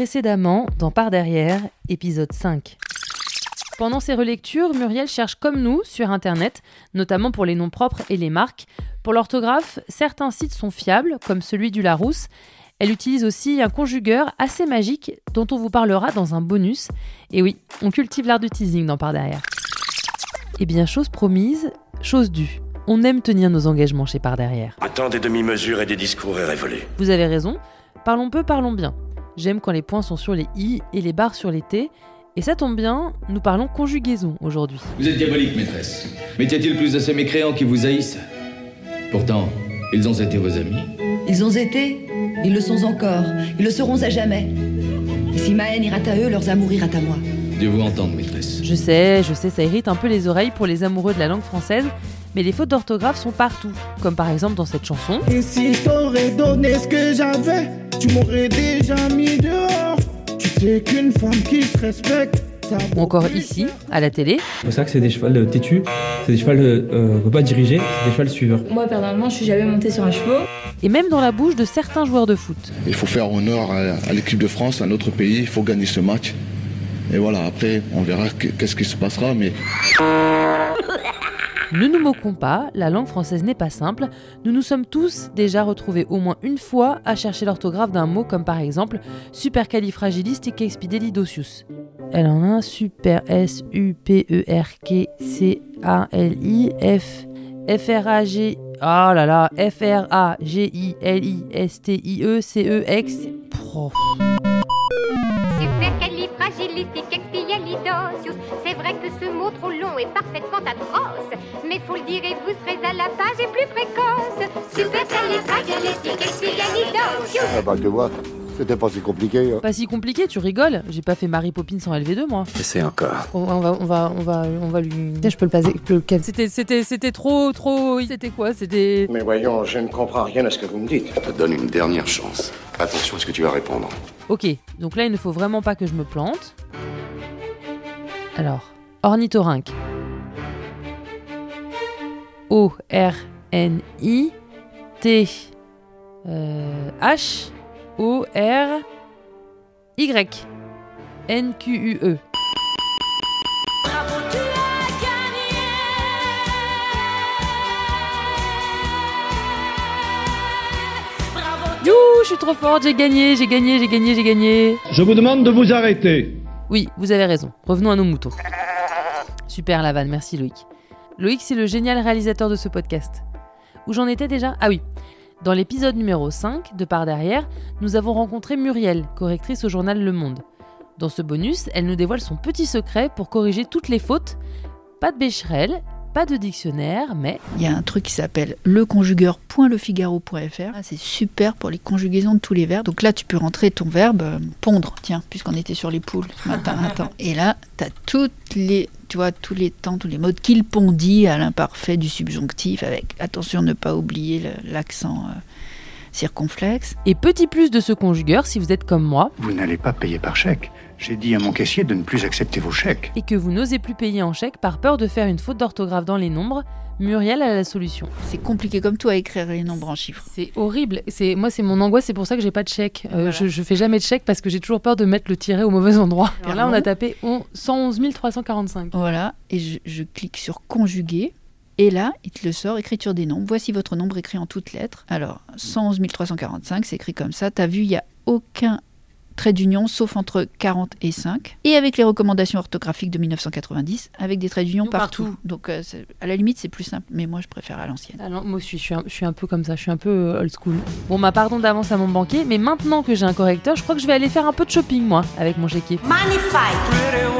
précédemment dans Par derrière, épisode 5. Pendant ces relectures, Muriel cherche comme nous sur Internet, notamment pour les noms propres et les marques. Pour l'orthographe, certains sites sont fiables, comme celui du Larousse. Elle utilise aussi un conjugueur assez magique dont on vous parlera dans un bonus. Et oui, on cultive l'art du teasing dans Par derrière. Eh bien, chose promise, chose due. On aime tenir nos engagements chez Par derrière. Un des demi-mesures et des discours révélé. Vous avez raison. Parlons peu, parlons bien. J'aime quand les points sont sur les i et les barres sur les t. Et ça tombe bien, nous parlons conjugaison aujourd'hui. Vous êtes diabolique, maîtresse. Mais y a-t-il plus de ces mécréants qui vous haïssent? Pourtant, ils ont été vos amis. Ils ont été, ils le sont encore, ils le seront à jamais. Et si ma haine ira à eux, leurs amours iront à moi. Dieu vous entende, maîtresse. Je sais, je sais, ça irrite un peu les oreilles pour les amoureux de la langue française, mais les fautes d'orthographe sont partout, comme par exemple dans cette chanson. Et si je t'aurais donné ce que j'avais, tu m'aurais déjà mis dehors. Tu sais qu'une femme qui se respecte, ou encore ici, à la télé. C'est pour ça que c'est des chevals têtus, c'est des chevals euh, pas diriger, c'est des chevals suiveurs. Moi, personnellement, je suis jamais monté sur un cheval. Et même dans la bouche de certains joueurs de foot. Il faut faire honneur à l'équipe de France, à notre pays, il faut gagner ce match. Et voilà, après, on verra qu'est-ce qui se passera, mais... Ne nous moquons pas, la langue française n'est pas simple. Nous nous sommes tous déjà retrouvés au moins une fois à chercher l'orthographe d'un mot comme par exemple supercalifragilisticexpialidocious. Elle en a un super S U P E R K C A L I F F R A G Oh là là, F R A G I L I S T I E C E X. Supercalifragilisticexpialidocious. Que ce mot trop long est parfaitement atroce, mais faut le dire et vous serez à la page et plus précoce. Supercalifragilisticexpialidocious. Ah bah tu vois. C'était pas si compliqué. Hein. Pas si compliqué, tu rigoles. J'ai pas fait Marie Poppins sans LV2, moi. C'est encore. On, va, on va, on va, on va lui. Je peux le passer. C'était, c'était, c'était trop, trop. C'était quoi? C'était. Mais voyons, je ne comprends rien à ce que vous me dites. Je te donne une dernière chance. Attention à ce que tu vas répondre. Ok, donc là, il ne faut vraiment pas que je me plante. Alors, ornithorynque. O R N I T euh, H O R Y N Q U E. You, je suis trop forte, j'ai gagné, j'ai gagné, j'ai gagné, j'ai gagné. Je vous demande de vous arrêter. Oui, vous avez raison. Revenons à nos moutons. Super la merci Loïc. Loïc, c'est le génial réalisateur de ce podcast. Où j'en étais déjà? Ah oui, dans l'épisode numéro 5 de Par derrière, nous avons rencontré Muriel, correctrice au journal Le Monde. Dans ce bonus, elle nous dévoile son petit secret pour corriger toutes les fautes. Pas de bécherel, pas de dictionnaire, mais... Il y a un truc qui s'appelle leconjugueur.lefigaro.fr. Ah, c'est super pour les conjugaisons de tous les verbes. Donc là, tu peux rentrer ton verbe euh, pondre, tiens, puisqu'on était sur les poules ce matin. Et là, tu as toutes les, tu vois, tous les temps, tous les mots qu'il pondit à l'imparfait du subjonctif, avec, attention, ne pas oublier l'accent... Euh, circonflexe. Et petit plus de ce conjugueur si vous êtes comme moi. Vous n'allez pas payer par chèque. J'ai dit à mon caissier de ne plus accepter vos chèques. Et que vous n'osez plus payer en chèque par peur de faire une faute d'orthographe dans les nombres, Muriel a la solution. C'est compliqué comme tout à écrire les nombres en chiffres. C'est horrible. C'est moi, c'est mon angoisse. C'est pour ça que j'ai pas de chèque. Euh, je, je, fais jamais de chèque parce que j'ai toujours peur de mettre le tiret au mauvais endroit. Alors là, on a tapé 111 345. Voilà, et je, je clique sur conjuguer. Et là, il te le sort, écriture des nombres. Voici votre nombre écrit en toutes lettres. Alors, 111 345, c'est écrit comme ça. Tu as vu, il n'y a aucun trait d'union, sauf entre 40 et 5. Et avec les recommandations orthographiques de 1990, avec des traits d'union partout. Donc, euh, à la limite, c'est plus simple. Mais moi, je préfère à l'ancienne. Ah moi aussi, je suis, un, je suis un peu comme ça. Je suis un peu euh, old school. Bon, ma pardon d'avance à mon banquier. Mais maintenant que j'ai un correcteur, je crois que je vais aller faire un peu de shopping, moi, avec mon chéquier. Magnifique